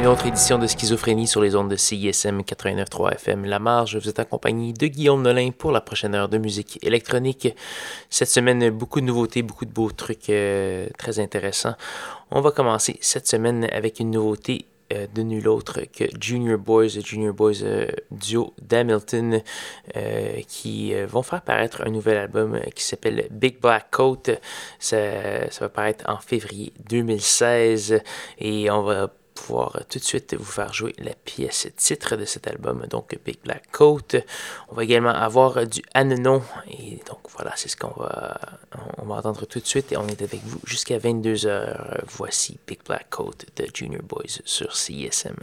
une autre édition de Schizophrénie sur les ondes de CISM 89.3 FM La Marge. Vous êtes accompagné de Guillaume Nolin pour la prochaine heure de musique électronique. Cette semaine, beaucoup de nouveautés, beaucoup de beaux trucs euh, très intéressants. On va commencer cette semaine avec une nouveauté euh, de nul autre que Junior Boys, Junior Boys euh, duo d'Hamilton, qui vont faire paraître un nouvel album qui s'appelle Big Black Coat. Ça, ça, va paraître en février 2016 et on va pouvoir euh, tout de suite vous faire jouer la pièce titre de cet album, donc Big Black Coat. On va également avoir euh, du Ananon, et donc voilà, c'est ce qu'on va, on va entendre tout de suite, et on est avec vous jusqu'à 22h. Voici Big Black Coat de Junior Boys sur CSM.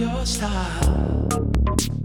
了した。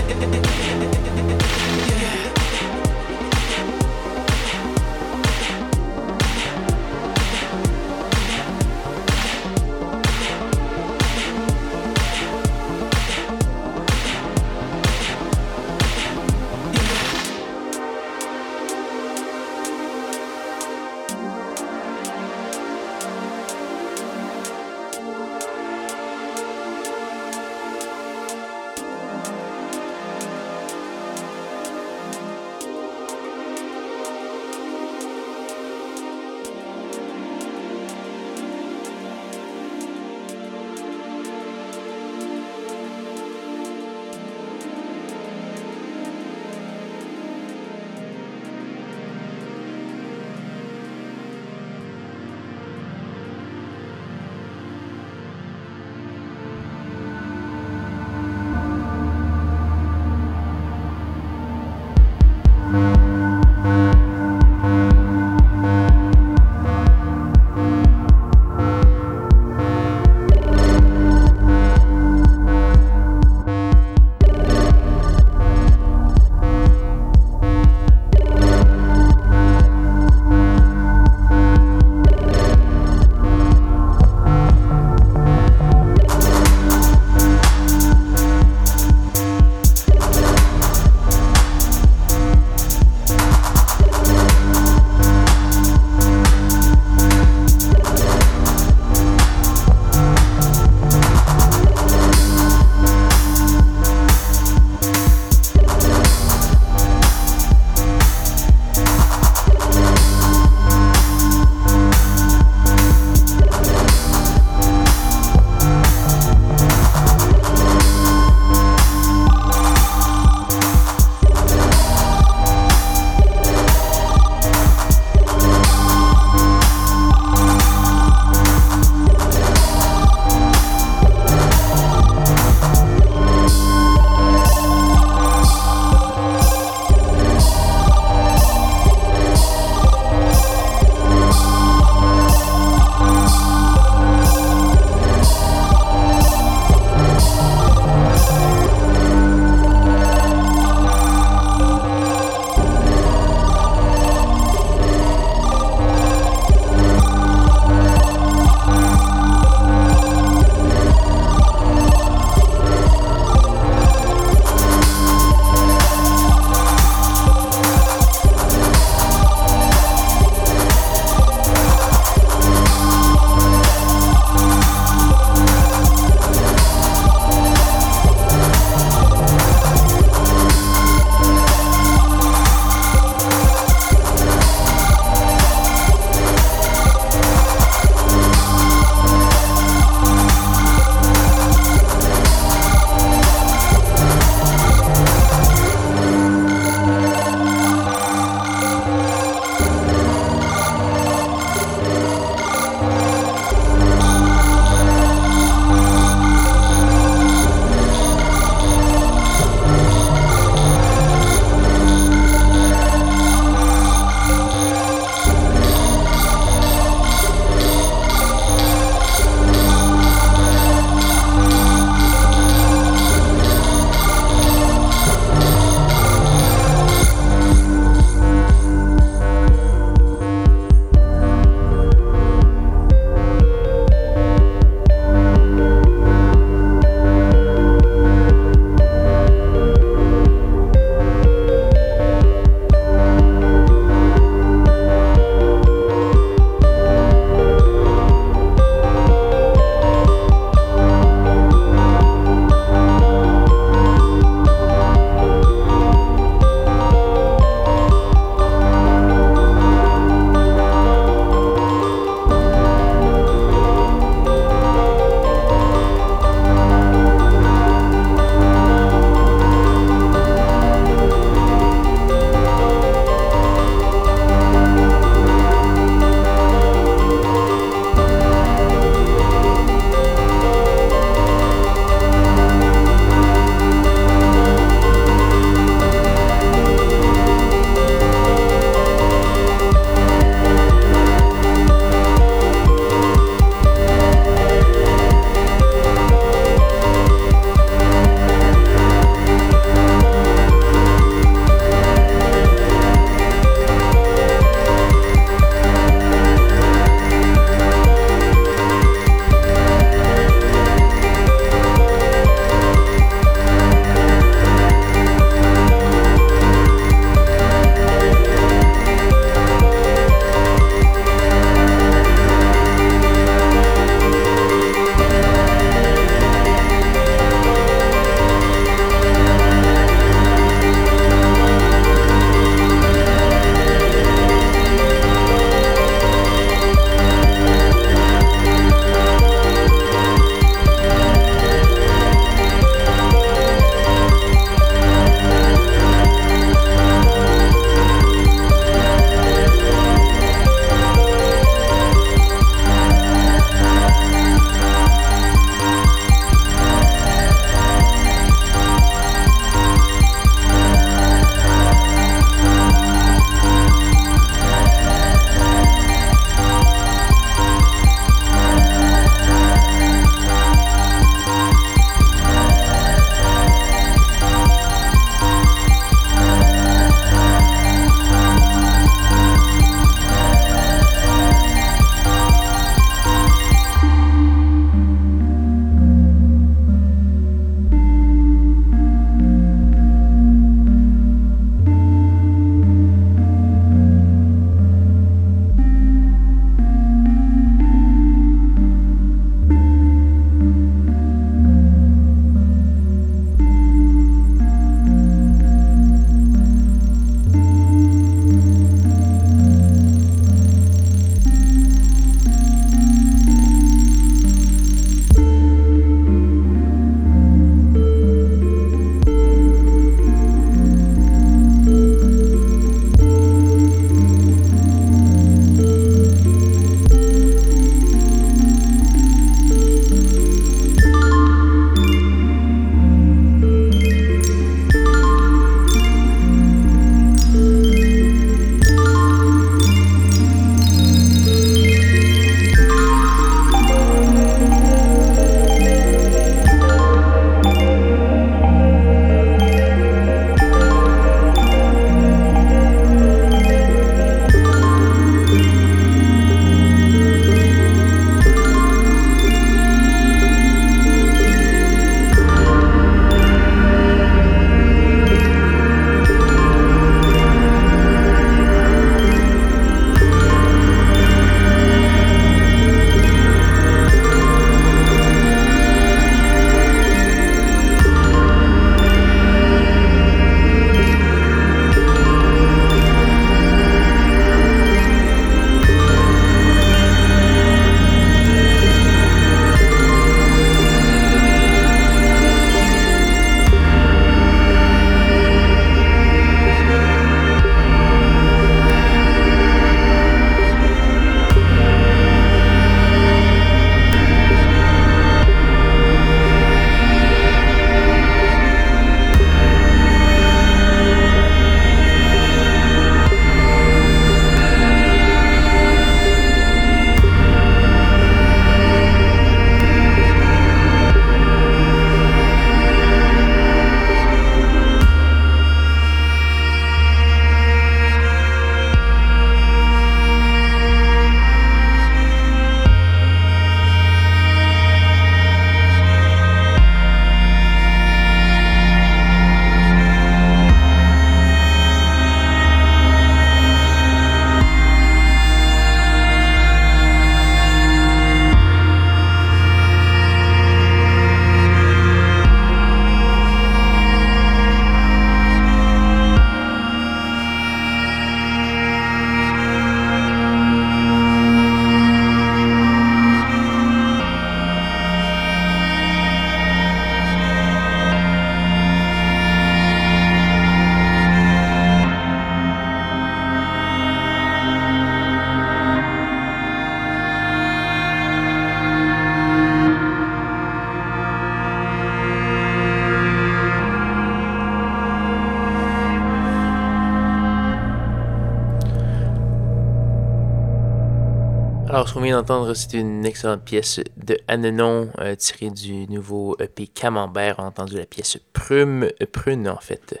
D'entendre, c'est une excellente pièce de Ananon euh, tirée du nouveau EP Camembert. On a entendu la pièce Prume, euh, Prune en fait.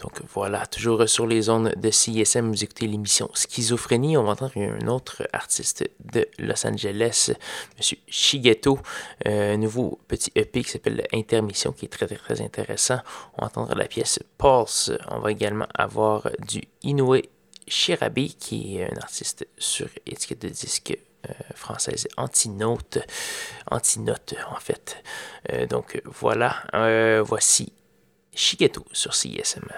Donc voilà, toujours sur les ondes de CISM, vous écoutez l'émission Schizophrénie. On va entendre un autre artiste de Los Angeles, M. Shigeto, euh, un nouveau petit EP qui s'appelle Intermission, qui est très très, intéressant. On va entendre la pièce Pulse. On va également avoir du Inoue Shirabi, qui est un artiste sur étiquette de disque française Antinote, Antinote en fait. Euh, donc voilà, euh, voici Shigeto sur CISM.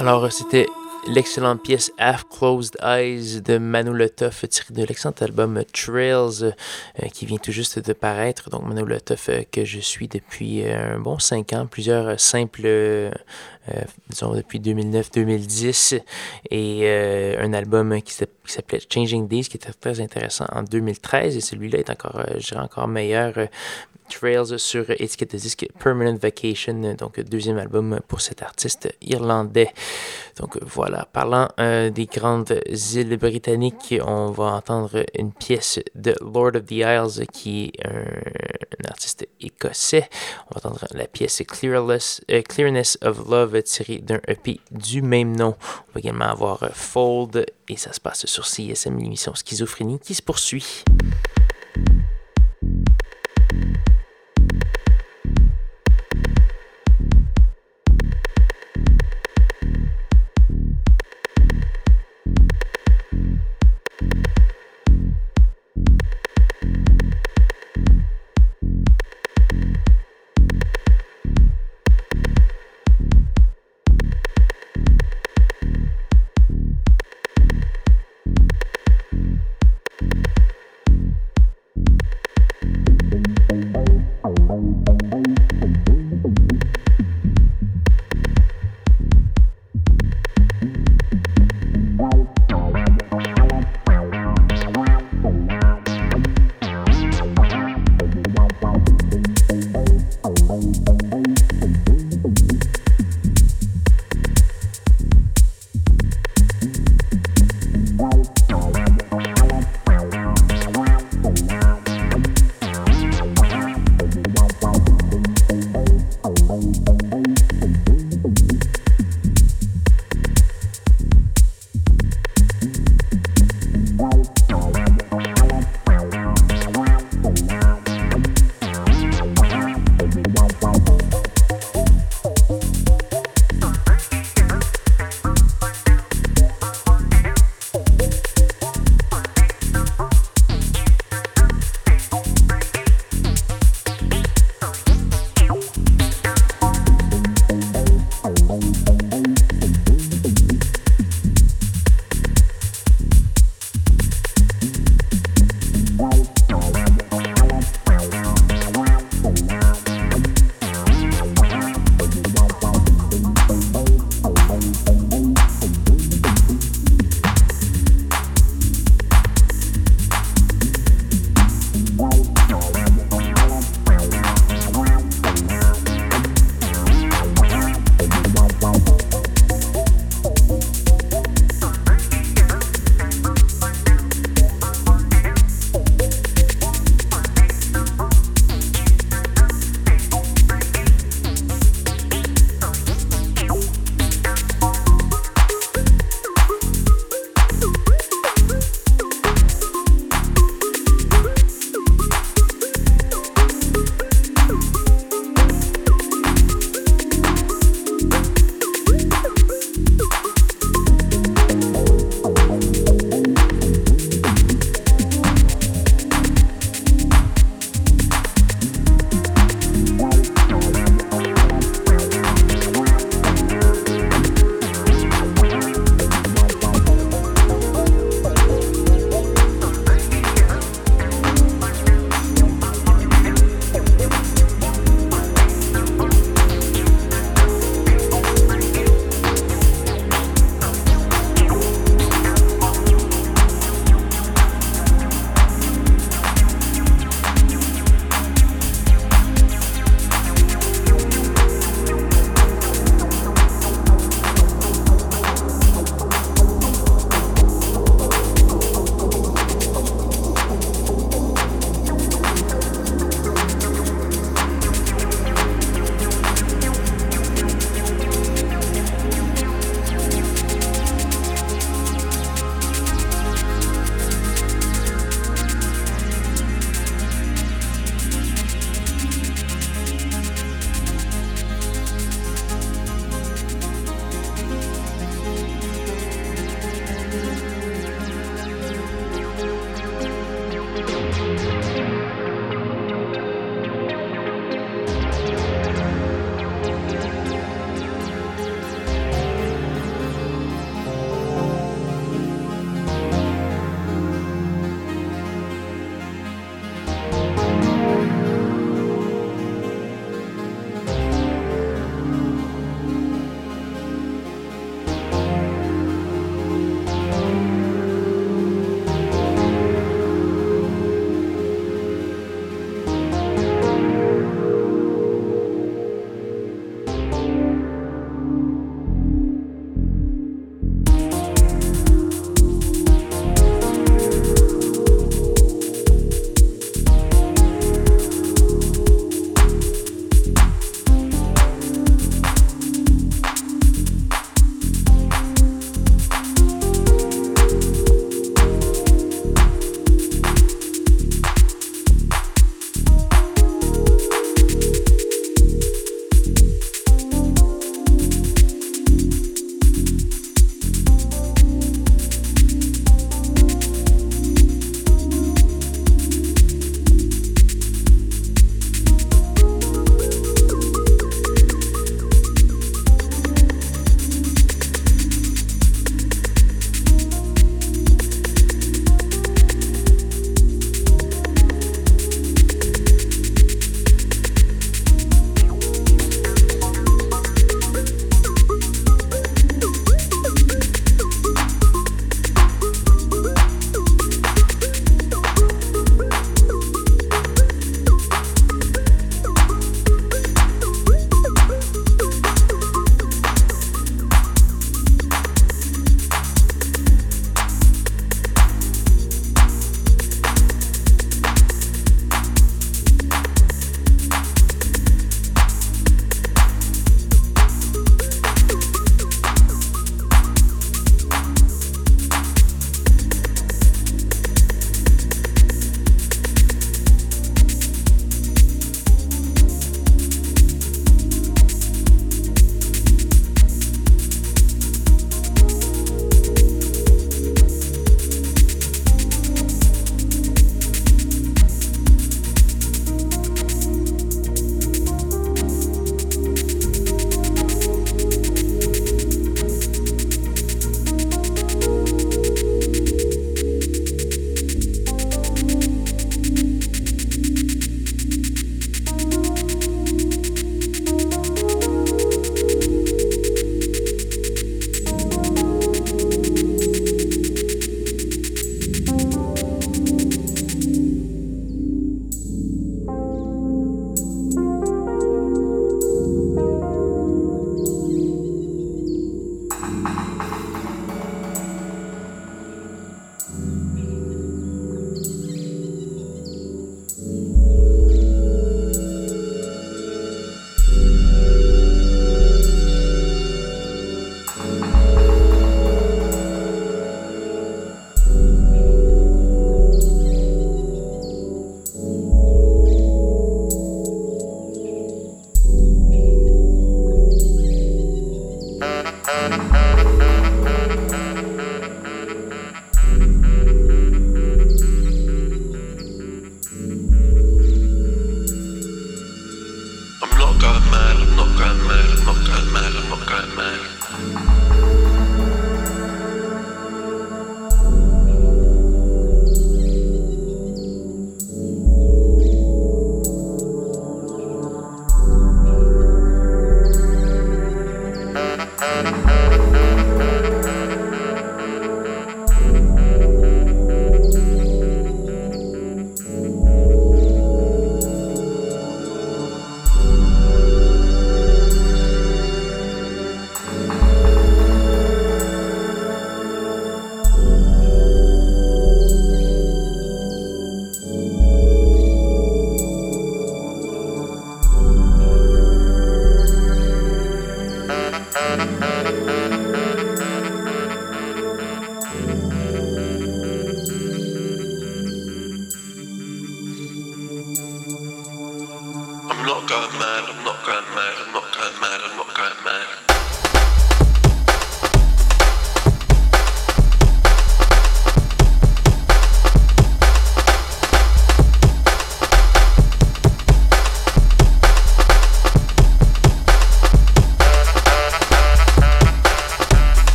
Alors, c'était l'excellente pièce Half Closed Eyes de Manu Letoff tirée de l'excellent album Trails euh, qui vient tout juste de paraître. Donc Manu Letoff euh, que je suis depuis euh, un bon cinq ans, plusieurs simples, disons depuis 2009-2010 et un album qui s'appelait Changing Days qui était très intéressant en 2013 et celui-là est encore, je dirais encore meilleur Trails sur étiquette de disque Permanent Vacation, donc deuxième album pour cet artiste irlandais. Donc voilà, parlant euh, des grandes îles britanniques, on va entendre une pièce de Lord of the Isles qui est un, artiste écossais. On va entendre la pièce Clearless, euh, Clearness of Love tirée d'un EP du même nom. On va également avoir Fold et ça se passe sur CSM, l'émission Schizophrénie qui se poursuit.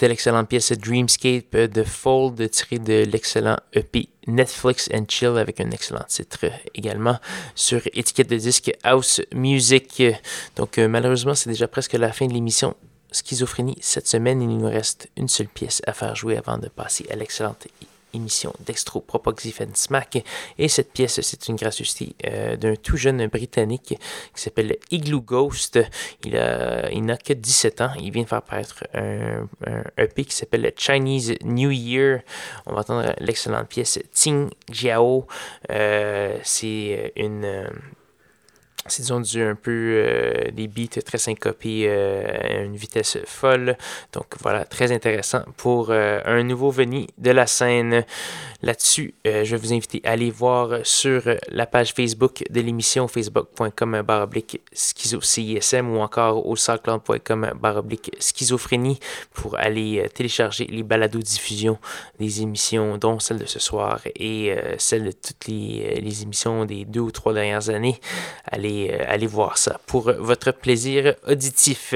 C'était l'excellente pièce Dreamscape de Fold tirée de l'excellent EP Netflix and Chill avec un excellent titre également sur étiquette de disque House Music. Donc, euh, malheureusement, c'est déjà presque la fin de l'émission. Schizophrénie cette semaine, il nous reste une seule pièce à faire jouer avant de passer à l'excellente émission d'Extro Smack. Et cette pièce, c'est une gracieuseté euh, d'un tout jeune Britannique qui s'appelle Igloo Ghost. Il, a, il n'a que 17 ans. Il vient de faire paraître un, EP qui s'appelle Chinese New Year. On va entendre l'excellente pièce Ting Jiao. Euh, c'est une c'est disons du un peu euh, des beats très syncopés euh, à une vitesse folle. Donc voilà, très intéressant pour euh, un nouveau venu de la scène. Là-dessus, je vais vous inviter à aller voir sur la page Facebook de l'émission facebook.com baroblique schizo CISM ou encore au soundcloud.com baroblique schizophrénie pour aller télécharger les balados diffusion des émissions dont celle de ce soir et celle de toutes les, les émissions des deux ou trois dernières années. Allez euh, allez, voir ça pour votre plaisir auditif.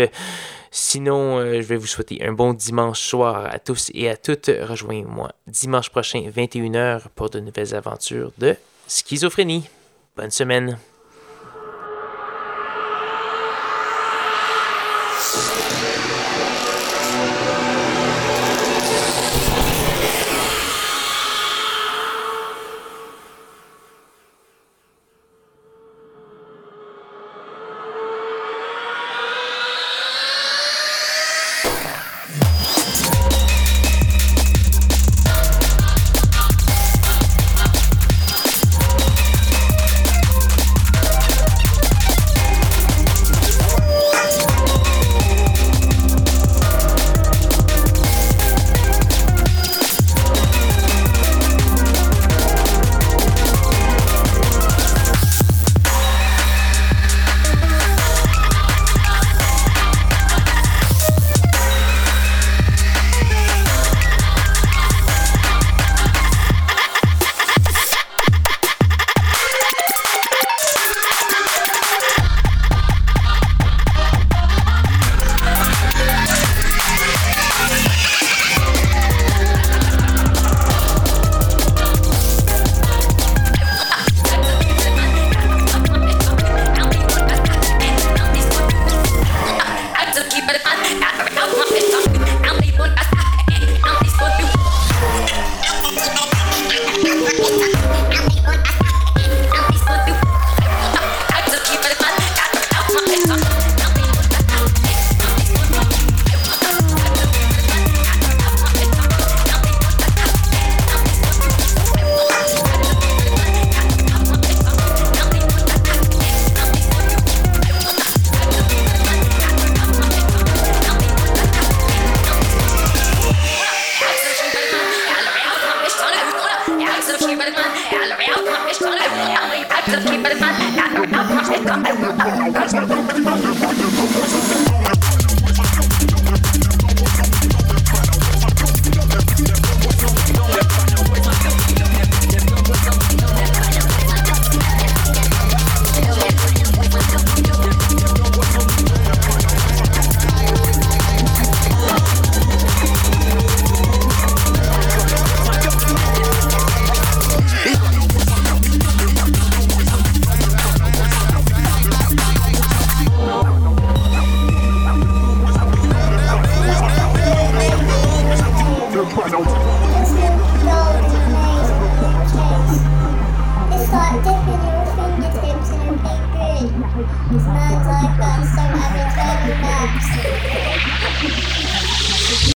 Sinon, euh, je vais vous souhaiter un bon dimanche soir à tous et à toutes. Rejoignez-moi dimanche prochain, 21h, pour de nouvelles aventures de schizophrénie. Bonne semaine.